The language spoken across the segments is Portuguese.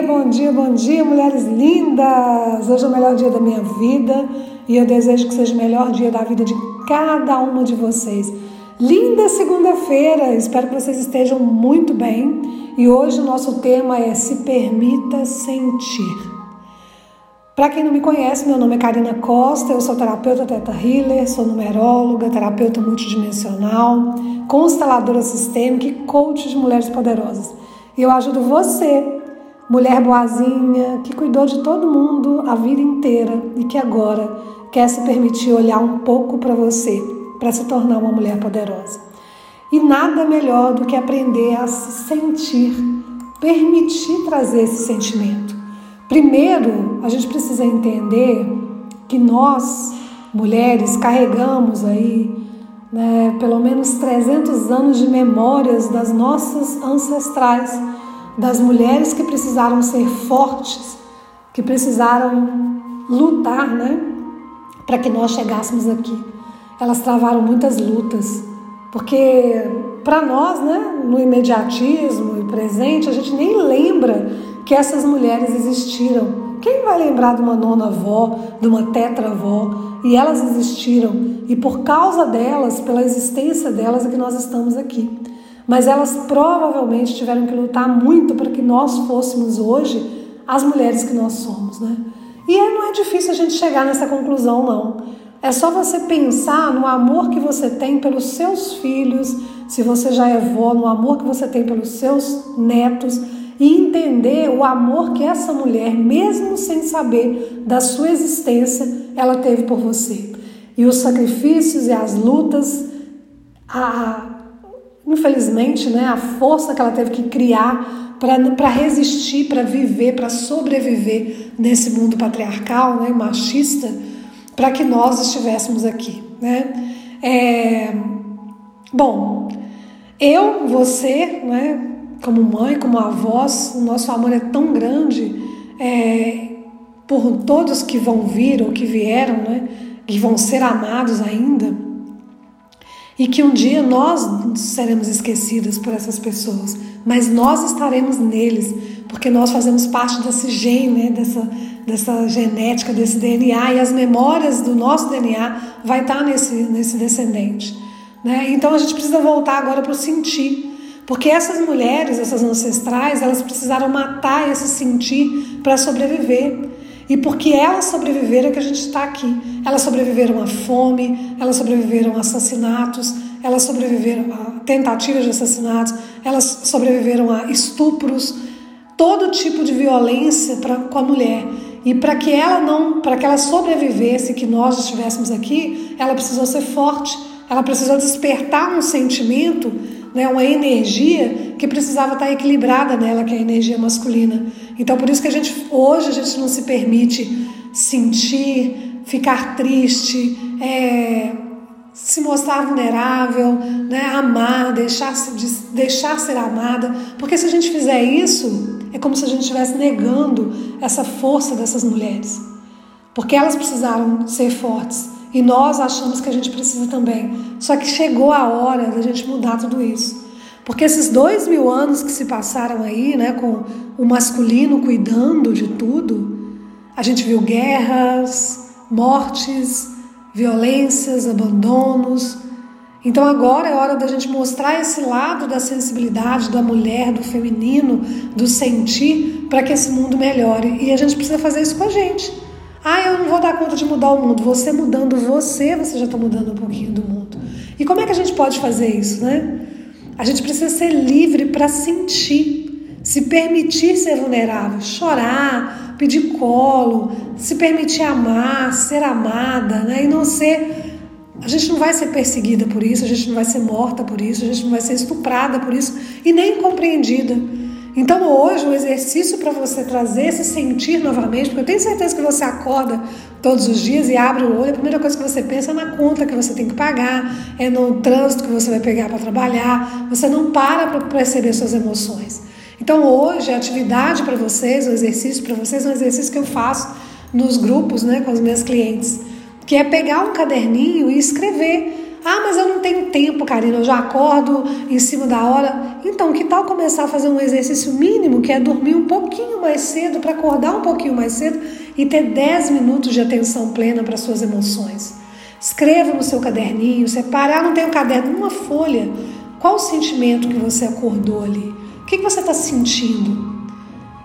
dia, bom dia, bom dia, mulheres lindas! Hoje é o melhor dia da minha vida e eu desejo que seja o melhor dia da vida de cada uma de vocês. Linda segunda-feira, espero que vocês estejam muito bem e hoje o nosso tema é Se Permita Sentir. Para quem não me conhece, meu nome é Karina Costa, eu sou terapeuta Teta Healer, sou numeróloga, terapeuta multidimensional, consteladora sistêmica e coach de mulheres poderosas. E eu ajudo você, mulher boazinha, que cuidou de todo mundo a vida inteira e que agora quer se permitir olhar um pouco para você, para se tornar uma mulher poderosa. E nada melhor do que aprender a se sentir, permitir trazer esse sentimento. Primeiro, a gente precisa entender que nós, mulheres, carregamos aí né, pelo menos 300 anos de memórias das nossas ancestrais, das mulheres que precisaram ser fortes, que precisaram lutar, né, para que nós chegássemos aqui. Elas travaram muitas lutas, porque para nós, né, no imediatismo e presente, a gente nem lembra que essas mulheres existiram. Quem vai lembrar de uma nona avó, de uma tetravó? E elas existiram, e por causa delas, pela existência delas, é que nós estamos aqui. Mas elas provavelmente tiveram que lutar muito para que nós fôssemos hoje as mulheres que nós somos, né? E não é difícil a gente chegar nessa conclusão, não. É só você pensar no amor que você tem pelos seus filhos, se você já é vó, no amor que você tem pelos seus netos e entender o amor que essa mulher, mesmo sem saber da sua existência, ela teve por você. E os sacrifícios e as lutas, a, infelizmente, né, a força que ela teve que criar para resistir, para viver, para sobreviver nesse mundo patriarcal, né, machista, para que nós estivéssemos aqui. Né? É, bom, eu, você, né, como mãe, como avós, o nosso amor é tão grande é, por todos que vão vir ou que vieram, né, que vão ser amados ainda, e que um dia nós seremos esquecidas por essas pessoas, mas nós estaremos neles, porque nós fazemos parte desse gene, né, dessa, dessa genética, desse DNA, e as memórias do nosso DNA vai estar nesse, nesse descendente. Né? Então a gente precisa voltar agora para o sentir. Porque essas mulheres, essas ancestrais, elas precisaram matar esse sentir para sobreviver. E porque elas sobreviveram é que a gente está aqui. Elas sobreviveram à fome, elas sobreviveram a assassinatos, elas sobreviveram a tentativas de assassinatos, elas sobreviveram a estupros, todo tipo de violência pra, com a mulher. E para que ela não, para que ela sobrevivesse, que nós estivéssemos aqui, ela precisou ser forte, ela precisou despertar um sentimento né, uma energia que precisava estar equilibrada nela, que é a energia masculina. Então, por isso que a gente hoje a gente não se permite sentir, ficar triste, é, se mostrar vulnerável, né, amar, deixar, deixar ser amada, porque se a gente fizer isso, é como se a gente estivesse negando essa força dessas mulheres, porque elas precisaram ser fortes. E nós achamos que a gente precisa também. Só que chegou a hora da gente mudar tudo isso. Porque esses dois mil anos que se passaram aí, né, com o masculino cuidando de tudo, a gente viu guerras, mortes, violências, abandonos. Então agora é hora da gente mostrar esse lado da sensibilidade da mulher, do feminino, do sentir, para que esse mundo melhore. E a gente precisa fazer isso com a gente. Ah, eu não vou dar conta de mudar o mundo. Você mudando você, você já está mudando um pouquinho do mundo. E como é que a gente pode fazer isso, né? A gente precisa ser livre para sentir, se permitir ser vulnerável, chorar, pedir colo, se permitir amar, ser amada, né? E não ser. A gente não vai ser perseguida por isso, a gente não vai ser morta por isso, a gente não vai ser estuprada por isso e nem compreendida. Então hoje o exercício para você trazer esse sentir novamente, porque eu tenho certeza que você acorda todos os dias e abre o olho, a primeira coisa que você pensa é na conta que você tem que pagar, é no trânsito que você vai pegar para trabalhar, você não para para perceber suas emoções. Então hoje a atividade para vocês, o exercício para vocês é um exercício que eu faço nos grupos, né, com os meus clientes, que é pegar um caderninho e escrever Ah, mas eu não tenho tempo, Karina, eu já acordo em cima da hora. Então, que tal começar a fazer um exercício mínimo, que é dormir um pouquinho mais cedo, para acordar um pouquinho mais cedo e ter 10 minutos de atenção plena para suas emoções? Escreva no seu caderninho, separe, ah, não tenho caderno, uma folha. Qual o sentimento que você acordou ali? Que, que você está sentindo?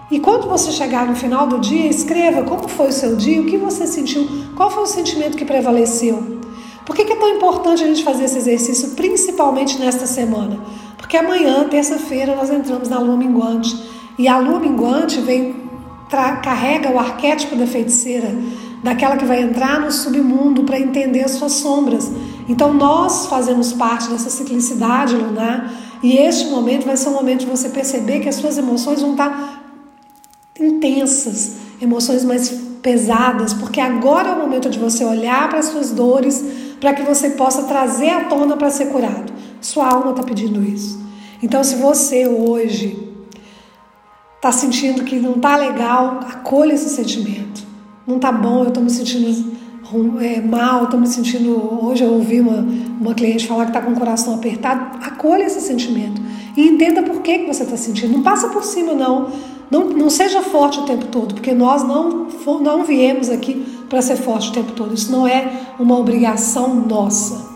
E quando você chegar no final do dia, escreva como foi o seu dia, o que você sentiu, qual foi o sentimento que prevaleceu. Por que é tão importante a gente fazer esse exercício, principalmente nesta semana? Porque amanhã, terça-feira, nós entramos na lua minguante. E a lua minguante vem, carrega o arquétipo da feiticeira, daquela que vai entrar no submundo para entender as suas sombras. Então nós fazemos parte dessa ciclicidade lunar e este momento vai ser um momento de você perceber que as suas emoções vão estar intensas, emoções mais pesadas, porque agora é o momento de você olhar para as suas dores, para que você possa trazer à tona para ser curado. Sua alma está pedindo isso. Então, se você hoje está sentindo que não está legal, acolha esse sentimento. Não está bom, eu estou me sentindo é, mal, estou me sentindo. Hoje eu ouvi uma, uma cliente falar que está com o coração apertado. Acolha esse sentimento e entenda por que, que você está sentindo. Não passa por cima, não. Não, não seja forte o tempo todo, porque nós não, não viemos aqui para ser forte o tempo todo. Isso não é uma obrigação nossa.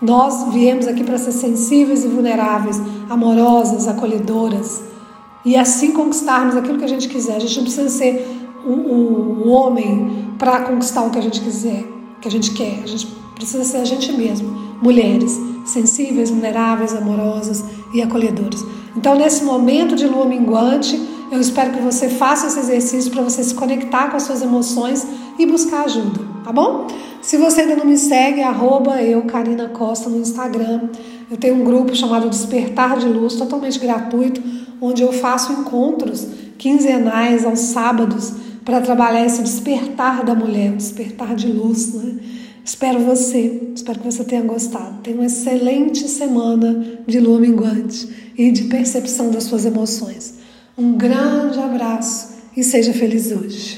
Nós viemos aqui para ser sensíveis e vulneráveis, amorosas, acolhedoras e assim conquistarmos aquilo que a gente quiser. A gente não precisa ser o, o, o homem para conquistar o que a gente quiser, que a gente quer. A gente precisa ser a gente mesmo, mulheres sensíveis, vulneráveis, amorosas e acolhedoras. Então, nesse momento de lua minguante, eu espero que você faça esse exercício para você se conectar com as suas emoções e buscar ajuda, tá bom? Se você ainda não me segue, arroba eu, Karina Costa, no Instagram. Eu tenho um grupo chamado Despertar de Luz, totalmente gratuito, onde eu faço encontros quinzenais aos sábados para trabalhar esse despertar da mulher, o despertar de luz, né? Espero você, espero que você tenha gostado. Tenha uma excelente semana de lua minguante e de percepção das suas emoções. Um grande abraço e seja feliz hoje.